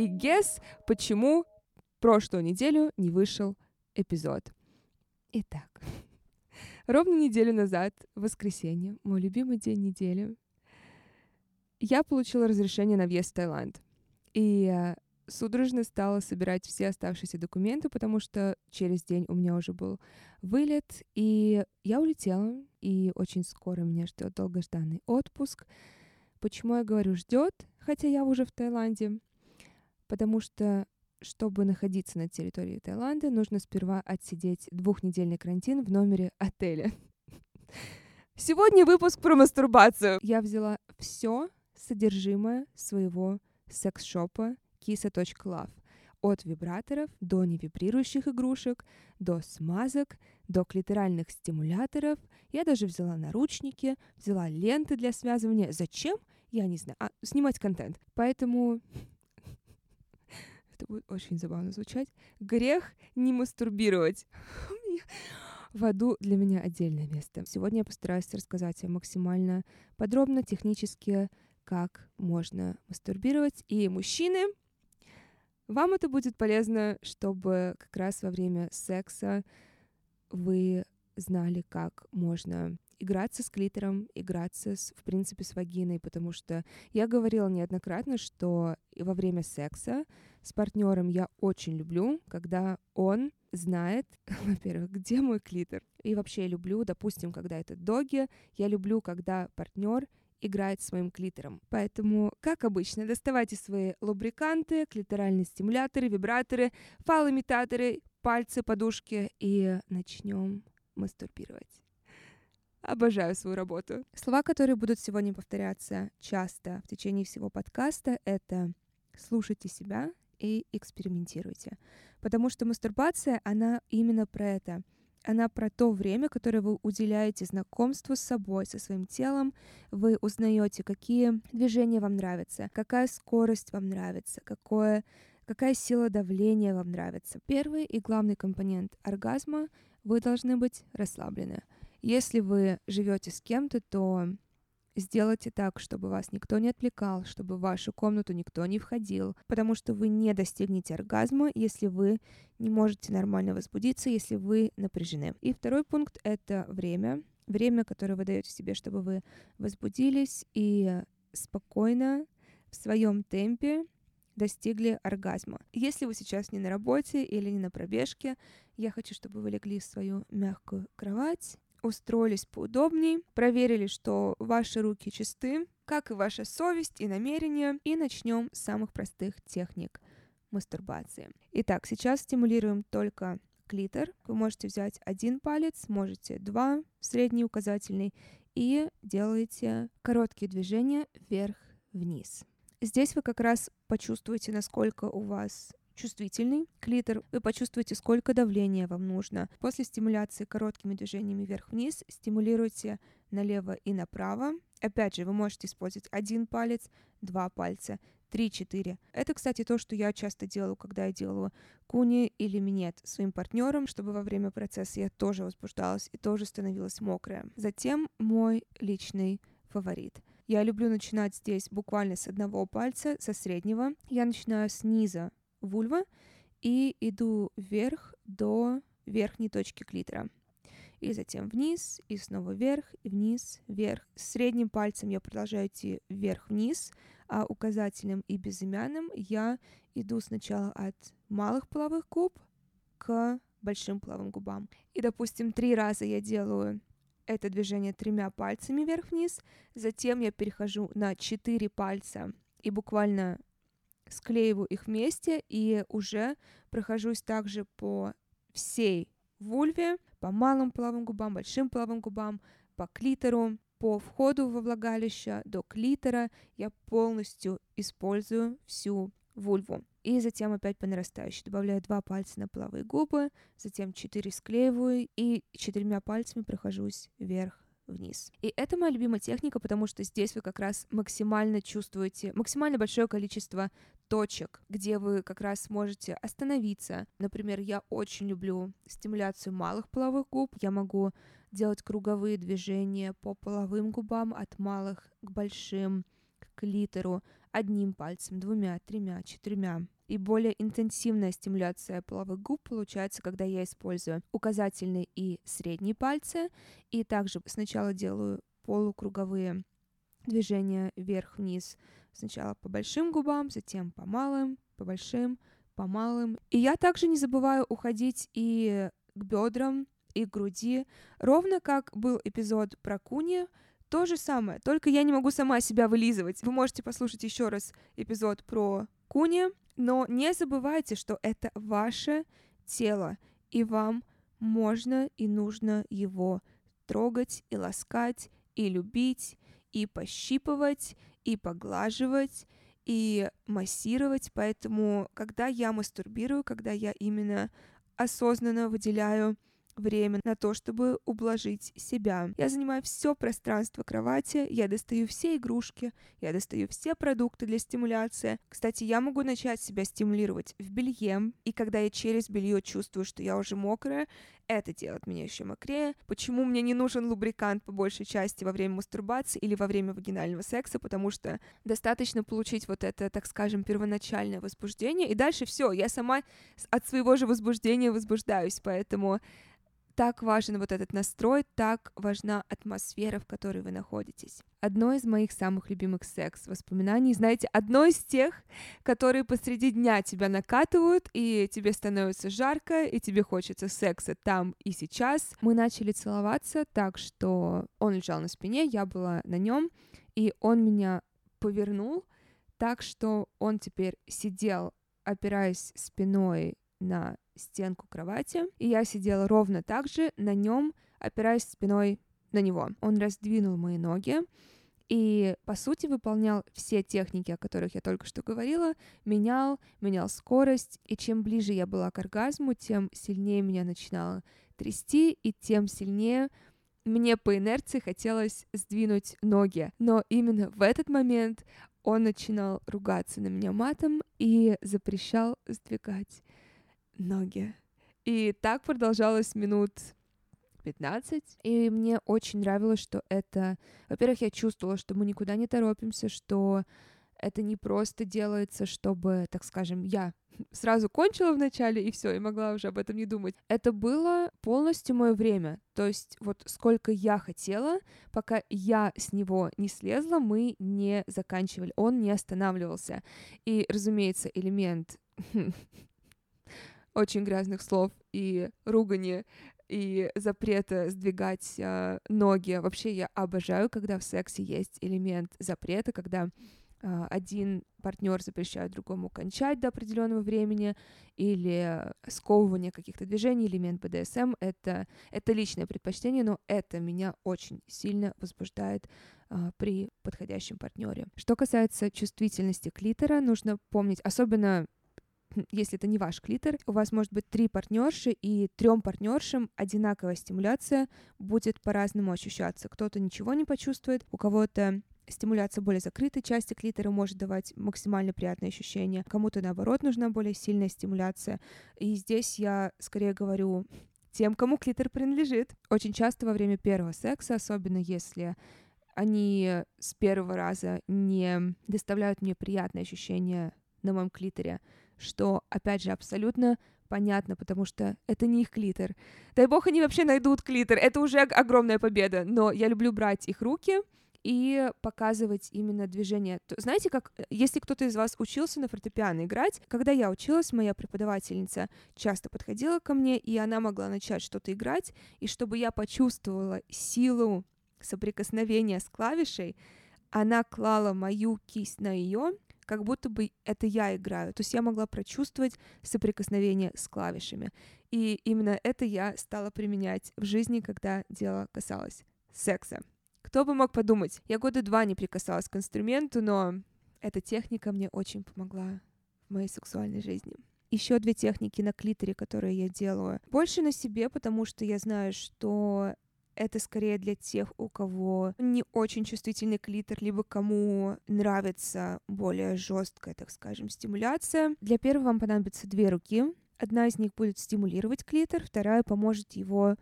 И guess, почему прошлую неделю не вышел эпизод. Итак, ровно неделю назад, в воскресенье, мой любимый день недели, я получила разрешение на въезд в Таиланд. И э, судорожно стала собирать все оставшиеся документы, потому что через день у меня уже был вылет, и я улетела, и очень скоро меня ждет долгожданный отпуск. Почему я говорю ждет, хотя я уже в Таиланде? Потому что чтобы находиться на территории Таиланда, нужно сперва отсидеть двухнедельный карантин в номере отеля. Сегодня выпуск про мастурбацию. Я взяла все содержимое своего секс-шопа kisa.love. От вибраторов до невибрирующих игрушек, до смазок, до клиторальных стимуляторов. Я даже взяла наручники, взяла ленты для связывания. Зачем? Я не знаю. А, снимать контент. Поэтому это будет очень забавно звучать. Грех не мастурбировать. В аду для меня отдельное место. Сегодня я постараюсь рассказать максимально подробно, технически, как можно мастурбировать. И мужчины, вам это будет полезно, чтобы как раз во время секса вы знали, как можно играться с клитором, играться, с, в принципе, с вагиной, потому что я говорила неоднократно, что во время секса с партнером я очень люблю, когда он знает, во-первых, где мой клитор. И вообще люблю, допустим, когда это доги, я люблю, когда партнер играет с моим клитором. Поэтому, как обычно, доставайте свои лубриканты, клиторальные стимуляторы, вибраторы, фалоимитаторы, пальцы, подушки и начнем мастурбировать. Обожаю свою работу. Слова, которые будут сегодня повторяться часто в течение всего подкаста, это слушайте себя и экспериментируйте. Потому что мастурбация, она именно про это. Она про то время, которое вы уделяете знакомству с собой, со своим телом. Вы узнаете, какие движения вам нравятся, какая скорость вам нравится, какое, какая сила давления вам нравится. Первый и главный компонент оргазма — вы должны быть расслаблены. Если вы живете с кем-то, то сделайте так, чтобы вас никто не отвлекал, чтобы в вашу комнату никто не входил, потому что вы не достигнете оргазма, если вы не можете нормально возбудиться, если вы напряжены. И второй пункт — это время. Время, которое вы даете себе, чтобы вы возбудились и спокойно в своем темпе достигли оргазма. Если вы сейчас не на работе или не на пробежке, я хочу, чтобы вы легли в свою мягкую кровать, устроились поудобней, проверили, что ваши руки чисты, как и ваша совесть и намерение, и начнем с самых простых техник мастурбации. Итак, сейчас стимулируем только клитор. Вы можете взять один палец, можете два, средний указательный, и делаете короткие движения вверх-вниз. Здесь вы как раз почувствуете, насколько у вас чувствительный клитор, вы почувствуете, сколько давления вам нужно. После стимуляции короткими движениями вверх-вниз стимулируйте налево и направо. Опять же, вы можете использовать один палец, два пальца, три-четыре. Это, кстати, то, что я часто делаю, когда я делаю куни или минет своим партнером, чтобы во время процесса я тоже возбуждалась и тоже становилась мокрая. Затем мой личный фаворит. Я люблю начинать здесь буквально с одного пальца, со среднего. Я начинаю снизу вульва и иду вверх до верхней точки клитора. И затем вниз, и снова вверх, и вниз, вверх. Средним пальцем я продолжаю идти вверх-вниз, а указательным и безымянным я иду сначала от малых половых губ к большим половым губам. И, допустим, три раза я делаю это движение тремя пальцами вверх-вниз, затем я перехожу на четыре пальца и буквально склеиваю их вместе и уже прохожусь также по всей вульве, по малым половым губам, большим половым губам, по клитору, по входу во влагалище до клитора я полностью использую всю вульву. И затем опять по нарастающей. Добавляю два пальца на половые губы, затем четыре склеиваю и четырьмя пальцами прохожусь вверх вниз. И это моя любимая техника, потому что здесь вы как раз максимально чувствуете, максимально большое количество точек, где вы как раз можете остановиться. Например, я очень люблю стимуляцию малых половых губ. Я могу делать круговые движения по половым губам от малых к большим, к клитору, одним пальцем, двумя, тремя, четырьмя. И более интенсивная стимуляция половых губ получается, когда я использую указательный и средний пальцы, и также сначала делаю полукруговые движения вверх-вниз, сначала по большим губам, затем по малым, по большим, по малым. И я также не забываю уходить и к бедрам, и к груди, ровно как был эпизод про куни, то же самое, только я не могу сама себя вылизывать. Вы можете послушать еще раз эпизод про куни, но не забывайте, что это ваше тело, и вам можно и нужно его трогать и ласкать, и любить, и пощипывать, и поглаживать, и массировать. Поэтому, когда я мастурбирую, когда я именно осознанно выделяю время на то, чтобы ублажить себя. Я занимаю все пространство кровати, я достаю все игрушки, я достаю все продукты для стимуляции. Кстати, я могу начать себя стимулировать в белье, и когда я через белье чувствую, что я уже мокрая, это делает меня еще мокрее. Почему мне не нужен лубрикант по большей части во время мастурбации или во время вагинального секса? Потому что достаточно получить вот это, так скажем, первоначальное возбуждение, и дальше все, я сама от своего же возбуждения возбуждаюсь, поэтому так важен вот этот настрой, так важна атмосфера, в которой вы находитесь. Одно из моих самых любимых секс-воспоминаний, знаете, одно из тех, которые посреди дня тебя накатывают, и тебе становится жарко, и тебе хочется секса там и сейчас. Мы начали целоваться так, что он лежал на спине, я была на нем, и он меня повернул так, что он теперь сидел, опираясь спиной на стенку кровати, и я сидела ровно так же на нем, опираясь спиной на него. Он раздвинул мои ноги и, по сути, выполнял все техники, о которых я только что говорила, менял, менял скорость, и чем ближе я была к оргазму, тем сильнее меня начинало трясти, и тем сильнее мне по инерции хотелось сдвинуть ноги. Но именно в этот момент он начинал ругаться на меня матом и запрещал сдвигать ноги. И так продолжалось минут 15. И мне очень нравилось, что это... Во-первых, я чувствовала, что мы никуда не торопимся, что это не просто делается, чтобы, так скажем, я сразу кончила вначале и все, и могла уже об этом не думать. Это было полностью мое время. То есть вот сколько я хотела, пока я с него не слезла, мы не заканчивали. Он не останавливался. И, разумеется, элемент очень грязных слов и ругани и запрета сдвигать э, ноги. Вообще я обожаю, когда в сексе есть элемент запрета, когда э, один партнер запрещает другому кончать до определенного времени или сковывание каких-то движений, элемент БДСМ. Это, это личное предпочтение, но это меня очень сильно возбуждает э, при подходящем партнере. Что касается чувствительности клитора, нужно помнить, особенно если это не ваш клитор, у вас может быть три партнерши, и трем партнершам одинаковая стимуляция будет по-разному ощущаться. Кто-то ничего не почувствует, у кого-то стимуляция более закрытой части клитора может давать максимально приятные ощущения, кому-то наоборот нужна более сильная стимуляция. И здесь я скорее говорю тем, кому клитор принадлежит. Очень часто во время первого секса, особенно если они с первого раза не доставляют мне приятные ощущения на моем клиторе, что, опять же, абсолютно понятно, потому что это не их клитор. Дай бог, они вообще найдут клитор, это уже огромная победа, но я люблю брать их руки и показывать именно движение. Знаете, как э, если кто-то из вас учился на фортепиано играть, когда я училась, моя преподавательница часто подходила ко мне, и она могла начать что-то играть, и чтобы я почувствовала силу соприкосновения с клавишей, она клала мою кисть на ее, как будто бы это я играю. То есть я могла прочувствовать соприкосновение с клавишами. И именно это я стала применять в жизни, когда дело касалось секса. Кто бы мог подумать, я года два не прикасалась к инструменту, но эта техника мне очень помогла в моей сексуальной жизни. Еще две техники на клиторе, которые я делаю. Больше на себе, потому что я знаю, что это скорее для тех, у кого не очень чувствительный клитор, либо кому нравится более жесткая, так скажем, стимуляция. Для первого вам понадобится две руки. Одна из них будет стимулировать клитор, вторая поможет его,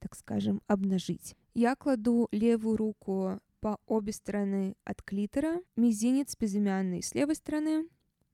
так скажем, обнажить. Я кладу левую руку по обе стороны от клитора, мизинец безымянный с левой стороны,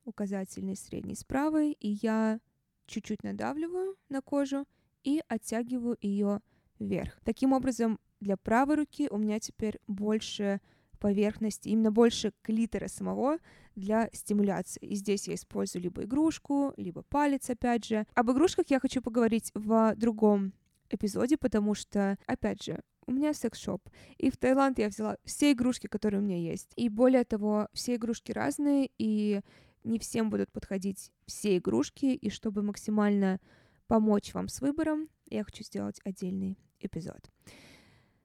указательный средний с правой, и я чуть-чуть надавливаю на кожу и оттягиваю ее вверх. Таким образом, для правой руки у меня теперь больше поверхности, именно больше клитора самого для стимуляции. И здесь я использую либо игрушку, либо палец, опять же. Об игрушках я хочу поговорить в другом эпизоде, потому что, опять же, у меня секс-шоп. И в Таиланд я взяла все игрушки, которые у меня есть. И более того, все игрушки разные, и не всем будут подходить все игрушки. И чтобы максимально помочь вам с выбором, я хочу сделать отдельный эпизод.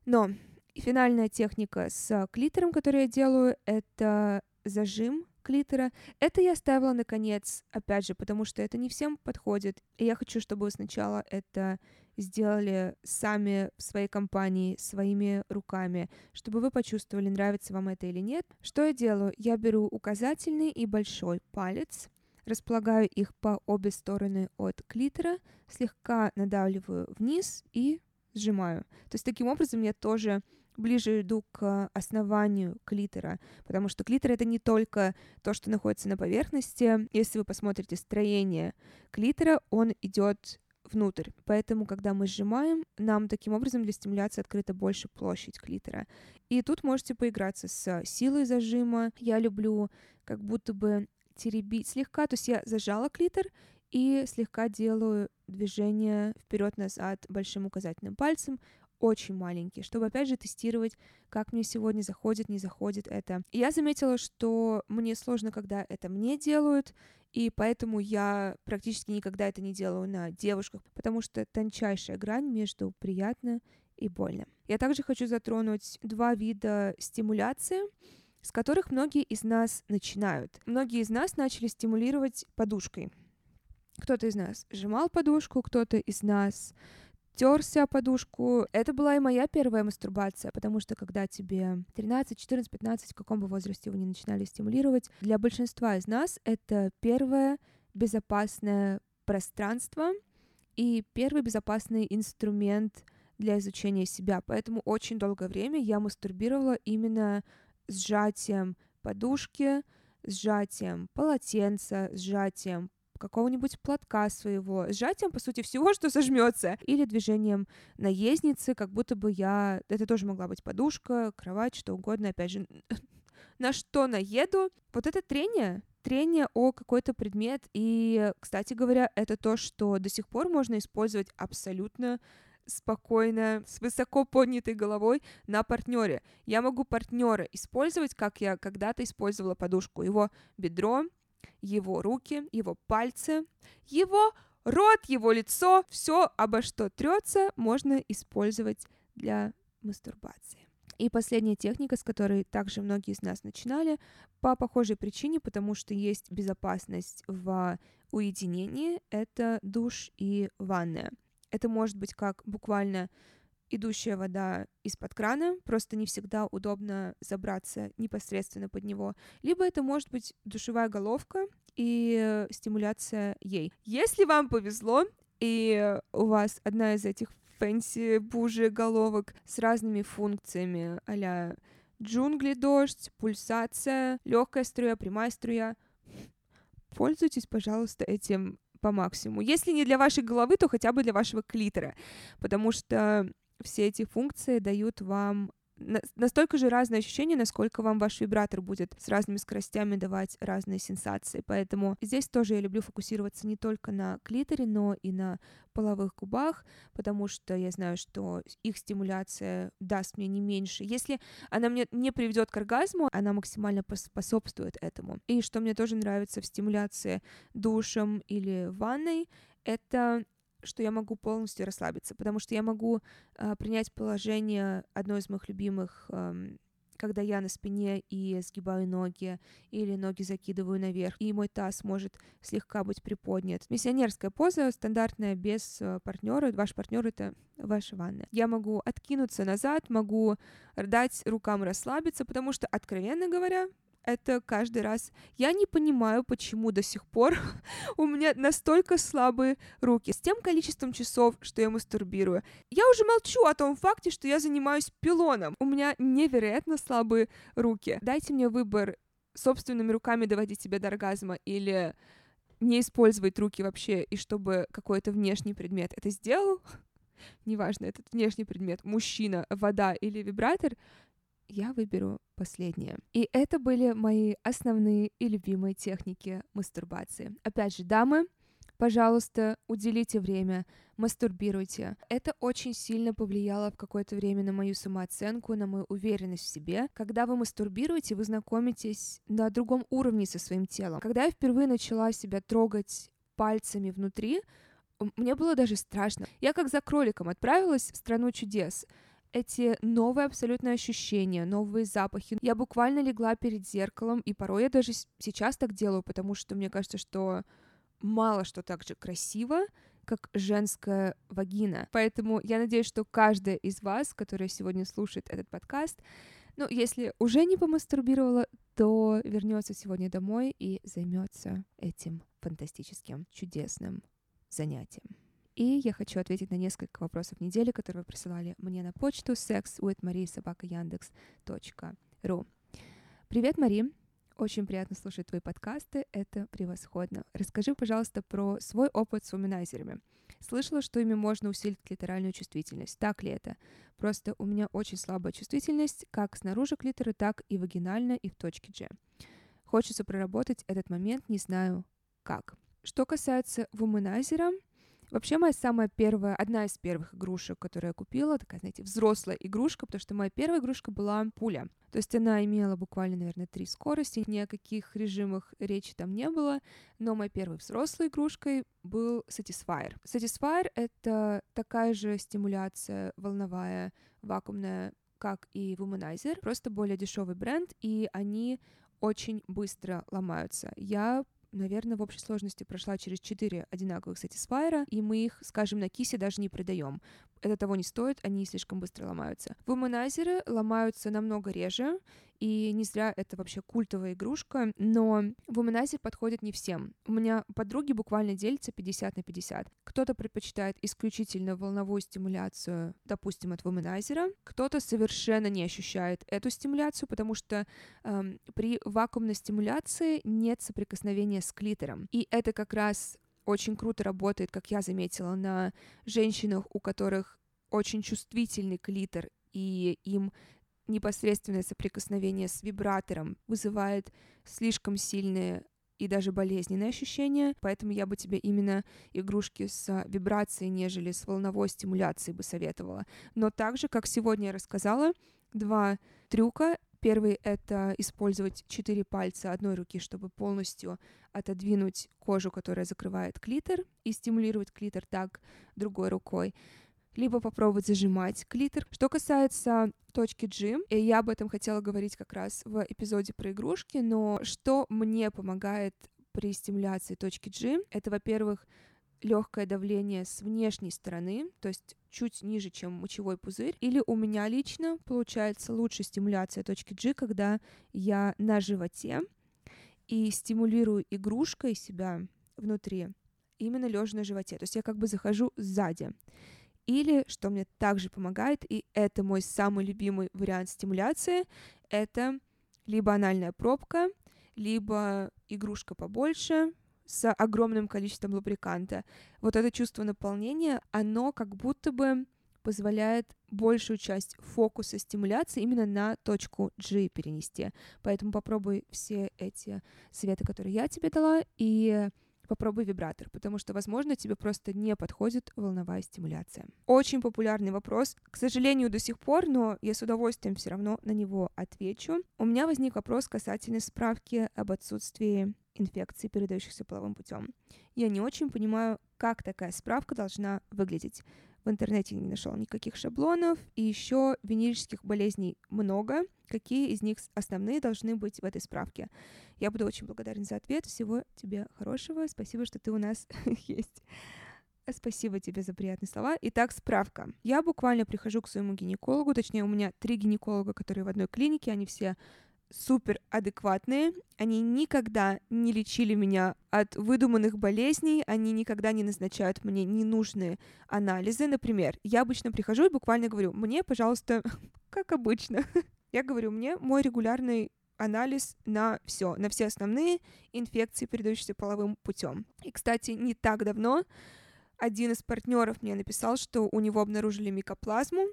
Но финальная техника с клитором, которую я делаю, это зажим клитора. Это я оставила наконец, опять же, потому что это не всем подходит. И я хочу, чтобы вы сначала это сделали сами в своей компании, своими руками, чтобы вы почувствовали, нравится вам это или нет. Что я делаю? Я беру указательный и большой палец, располагаю их по обе стороны от клитора, слегка надавливаю вниз и сжимаю. То есть таким образом я тоже ближе иду к основанию клитора, потому что клитор это не только то, что находится на поверхности. Если вы посмотрите строение клитора, он идет внутрь. Поэтому, когда мы сжимаем, нам таким образом для стимуляции открыта больше площадь клитора. И тут можете поиграться с силой зажима. Я люблю как будто бы теребить слегка, то есть я зажала клитор и слегка делаю движение вперед-назад большим указательным пальцем, очень маленький, чтобы опять же тестировать, как мне сегодня заходит, не заходит это. Я заметила, что мне сложно, когда это мне делают, и поэтому я практически никогда это не делаю на девушках, потому что тончайшая грань между приятно и больно. Я также хочу затронуть два вида стимуляции, с которых многие из нас начинают. Многие из нас начали стимулировать подушкой. Кто-то из нас сжимал подушку, кто-то из нас терся о подушку. Это была и моя первая мастурбация, потому что когда тебе 13, 14, 15, в каком бы возрасте вы не начинали стимулировать, для большинства из нас это первое безопасное пространство и первый безопасный инструмент для изучения себя. Поэтому очень долгое время я мастурбировала именно сжатием подушки, сжатием полотенца, сжатием какого-нибудь платка своего, сжатием, по сути, всего, что сожмется, или движением наездницы, как будто бы я... Это тоже могла быть подушка, кровать, что угодно, опять же, на что наеду. Вот это трение, трение о какой-то предмет, и, кстати говоря, это то, что до сих пор можно использовать абсолютно спокойно, с высоко поднятой головой на партнере. Я могу партнера использовать, как я когда-то использовала подушку. Его бедро, его руки, его пальцы, его рот, его лицо, все, обо что трется, можно использовать для мастурбации. И последняя техника, с которой также многие из нас начинали, по похожей причине, потому что есть безопасность в уединении, это душ и ванная. Это может быть как буквально идущая вода из-под крана, просто не всегда удобно забраться непосредственно под него, либо это может быть душевая головка и стимуляция ей. Если вам повезло, и у вас одна из этих fancy bougie головок с разными функциями, а джунгли дождь, пульсация, легкая струя, прямая струя, пользуйтесь, пожалуйста, этим по максимуму. Если не для вашей головы, то хотя бы для вашего клитора, потому что все эти функции дают вам настолько же разные ощущения, насколько вам ваш вибратор будет с разными скоростями давать разные сенсации. Поэтому здесь тоже я люблю фокусироваться не только на клиторе, но и на половых губах, потому что я знаю, что их стимуляция даст мне не меньше. Если она мне не приведет к оргазму, она максимально способствует этому. И что мне тоже нравится в стимуляции душем или ванной, это что я могу полностью расслабиться, потому что я могу э, принять положение одно из моих любимых, э, когда я на спине и сгибаю ноги или ноги закидываю наверх, и мой таз может слегка быть приподнят. Миссионерская поза стандартная без э, партнера. Ваш партнер это ваша ванна. Я могу откинуться назад, могу дать рукам расслабиться, потому что, откровенно говоря, это каждый раз. Я не понимаю, почему до сих пор у меня настолько слабые руки. С тем количеством часов, что я мастурбирую. Я уже молчу о том факте, что я занимаюсь пилоном. У меня невероятно слабые руки. Дайте мне выбор собственными руками доводить себя до оргазма или не использовать руки вообще, и чтобы какой-то внешний предмет это сделал, неважно, этот внешний предмет, мужчина, вода или вибратор, я выберу последнее. И это были мои основные и любимые техники мастурбации. Опять же, дамы, пожалуйста, уделите время, мастурбируйте. Это очень сильно повлияло в какое-то время на мою самооценку, на мою уверенность в себе. Когда вы мастурбируете, вы знакомитесь на другом уровне со своим телом. Когда я впервые начала себя трогать пальцами внутри, мне было даже страшно. Я как за кроликом отправилась в страну чудес эти новые абсолютно ощущения, новые запахи. Я буквально легла перед зеркалом, и порой я даже сейчас так делаю, потому что мне кажется, что мало что так же красиво, как женская вагина. Поэтому я надеюсь, что каждая из вас, которая сегодня слушает этот подкаст, ну, если уже не помастурбировала, то вернется сегодня домой и займется этим фантастическим, чудесным занятием. И я хочу ответить на несколько вопросов недели, которые вы присылали мне на почту sexwithmarie.yandex.ru. Привет, Мари! Очень приятно слушать твои подкасты, это превосходно. Расскажи, пожалуйста, про свой опыт с уминайзерами. Слышала, что ими можно усилить клиторальную чувствительность. Так ли это? Просто у меня очень слабая чувствительность как снаружи клитора, так и вагинально, и в точке G. Хочется проработать этот момент, не знаю как. Что касается вуманайзера, Вообще, моя самая первая, одна из первых игрушек, которую я купила, такая, знаете, взрослая игрушка, потому что моя первая игрушка была пуля. То есть она имела буквально, наверное, три скорости, ни о каких режимах речи там не было, но моей первой взрослой игрушкой был Satisfyer. Satisfyer — это такая же стимуляция волновая, вакуумная, как и Womanizer, просто более дешевый бренд, и они очень быстро ломаются. Я наверное, в общей сложности прошла через 4 одинаковых сатисфайера, и мы их, скажем, на кисе даже не продаем. Это того не стоит, они слишком быстро ломаются. Вуманайзеры ломаются намного реже, и не зря это вообще культовая игрушка, но вуманайзер подходит не всем. У меня подруги буквально делятся 50 на 50. Кто-то предпочитает исключительно волновую стимуляцию, допустим, от вуманайзера, кто-то совершенно не ощущает эту стимуляцию, потому что эм, при вакуумной стимуляции нет соприкосновения с клитором. И это как раз очень круто работает, как я заметила, на женщинах, у которых очень чувствительный клитор, и им непосредственное соприкосновение с вибратором вызывает слишком сильные и даже болезненные ощущения, поэтому я бы тебе именно игрушки с вибрацией, нежели с волновой стимуляцией бы советовала. Но также, как сегодня я рассказала, два трюка. Первый — это использовать четыре пальца одной руки, чтобы полностью отодвинуть кожу, которая закрывает клитор, и стимулировать клитор так другой рукой либо попробовать зажимать клитор. Что касается точки G, и я об этом хотела говорить как раз в эпизоде про игрушки, но что мне помогает при стимуляции точки G, это, во-первых, легкое давление с внешней стороны, то есть чуть ниже, чем мочевой пузырь. Или у меня лично получается лучше стимуляция точки G, когда я на животе и стимулирую игрушкой себя внутри, именно лежа на животе. То есть я как бы захожу сзади. Или, что мне также помогает, и это мой самый любимый вариант стимуляции, это либо анальная пробка, либо игрушка побольше с огромным количеством лубриканта. Вот это чувство наполнения, оно как будто бы позволяет большую часть фокуса стимуляции именно на точку G перенести. Поэтому попробуй все эти советы, которые я тебе дала, и попробуй вибратор, потому что, возможно, тебе просто не подходит волновая стимуляция. Очень популярный вопрос, к сожалению, до сих пор, но я с удовольствием все равно на него отвечу. У меня возник вопрос касательно справки об отсутствии инфекций, передающихся половым путем. Я не очень понимаю, как такая справка должна выглядеть. В интернете не нашел никаких шаблонов, и еще венерических болезней много. Какие из них основные должны быть в этой справке? Я буду очень благодарен за ответ. Всего тебе хорошего. Спасибо, что ты у нас есть. Спасибо тебе за приятные слова. Итак, справка. Я буквально прихожу к своему гинекологу, точнее, у меня три гинеколога, которые в одной клинике, они все супер адекватные, они никогда не лечили меня от выдуманных болезней, они никогда не назначают мне ненужные анализы. Например, я обычно прихожу и буквально говорю, мне, пожалуйста, как обычно, я говорю, мне мой регулярный анализ на все, на все основные инфекции, передающиеся половым путем. И, кстати, не так давно один из партнеров мне написал, что у него обнаружили микоплазму,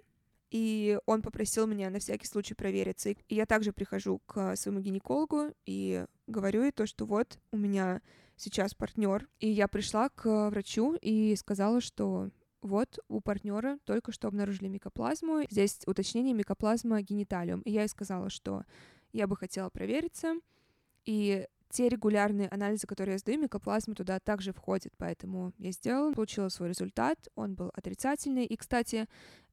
и он попросил меня на всякий случай провериться. И я также прихожу к своему гинекологу и говорю ей то, что вот у меня сейчас партнер. И я пришла к врачу и сказала, что вот у партнера только что обнаружили микоплазму. Здесь уточнение микоплазма гениталиум. И я ей сказала, что я бы хотела провериться. И те регулярные анализы, которые я сдаю, микоплазма туда также входит, поэтому я сделала, получила свой результат, он был отрицательный. И, кстати,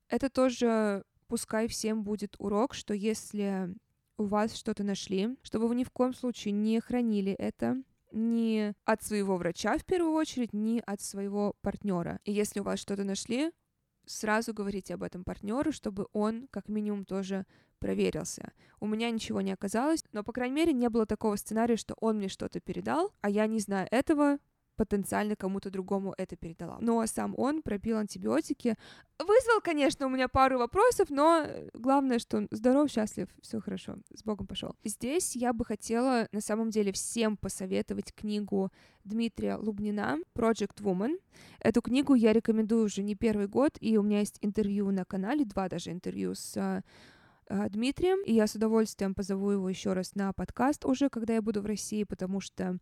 это тоже пускай всем будет урок, что если у вас что-то нашли, чтобы вы ни в коем случае не хранили это ни от своего врача в первую очередь, ни от своего партнера. И если у вас что-то нашли, сразу говорите об этом партнеру, чтобы он как минимум тоже проверился. У меня ничего не оказалось, но, по крайней мере, не было такого сценария, что он мне что-то передал, а я не знаю этого, потенциально кому-то другому это передала. Но сам он пропил антибиотики. Вызвал, конечно, у меня пару вопросов, но главное, что он здоров, счастлив, все хорошо, с Богом пошел. Здесь я бы хотела на самом деле всем посоветовать книгу Дмитрия Лубнина «Project Woman». Эту книгу я рекомендую уже не первый год, и у меня есть интервью на канале, два даже интервью с а, Дмитрием, и я с удовольствием позову его еще раз на подкаст уже, когда я буду в России, потому что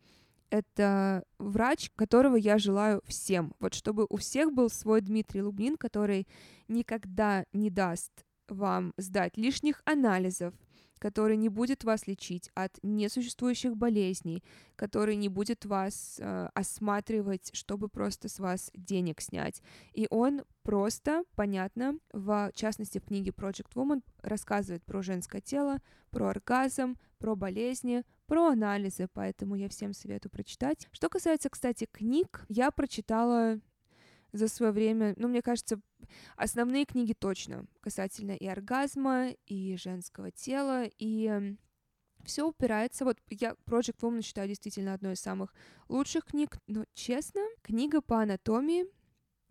это врач, которого я желаю всем. Вот чтобы у всех был свой Дмитрий Лубнин, который никогда не даст вам сдать лишних анализов, который не будет вас лечить от несуществующих болезней, который не будет вас э, осматривать, чтобы просто с вас денег снять. И он просто, понятно, в частности в книге Project Woman рассказывает про женское тело, про оргазм, про болезни, про анализы, поэтому я всем советую прочитать. Что касается, кстати, книг, я прочитала за свое время, ну, мне кажется, основные книги точно касательно и оргазма, и женского тела, и все упирается, вот я Project Woman считаю действительно одной из самых лучших книг, но честно, книга по анатомии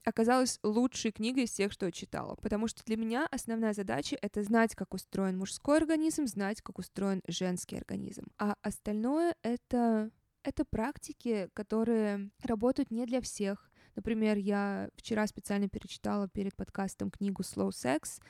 оказалась лучшей книгой из всех, что я читала, потому что для меня основная задача — это знать, как устроен мужской организм, знать, как устроен женский организм, а остальное — это это практики, которые работают не для всех, Например, я вчера специально перечитала перед подкастом книгу Slow Sex,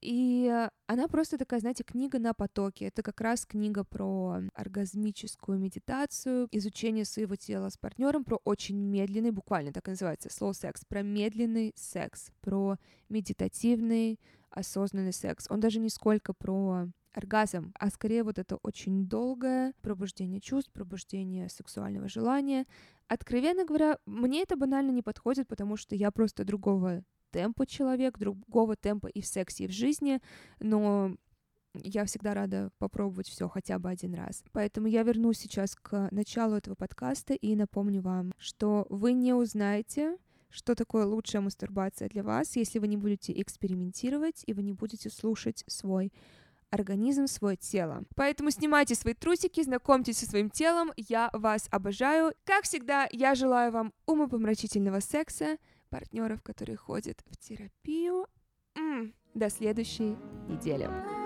и она просто такая, знаете, книга на потоке. Это как раз книга про оргазмическую медитацию, изучение своего тела с партнером, про очень медленный, буквально так и называется, slow sex, про медленный секс, про медитативный, осознанный секс. Он даже не сколько про оргазм, а скорее вот это очень долгое пробуждение чувств, пробуждение сексуального желания. Откровенно говоря, мне это банально не подходит, потому что я просто другого темпа человек, другого темпа и в сексе, и в жизни, но я всегда рада попробовать все хотя бы один раз. Поэтому я вернусь сейчас к началу этого подкаста и напомню вам, что вы не узнаете, что такое лучшая мастурбация для вас, если вы не будете экспериментировать и вы не будете слушать свой организм, свое тело. Поэтому снимайте свои трусики, знакомьтесь со своим телом, я вас обожаю. Как всегда, я желаю вам умопомрачительного секса, партнеров, которые ходят в терапию. До следующей недели.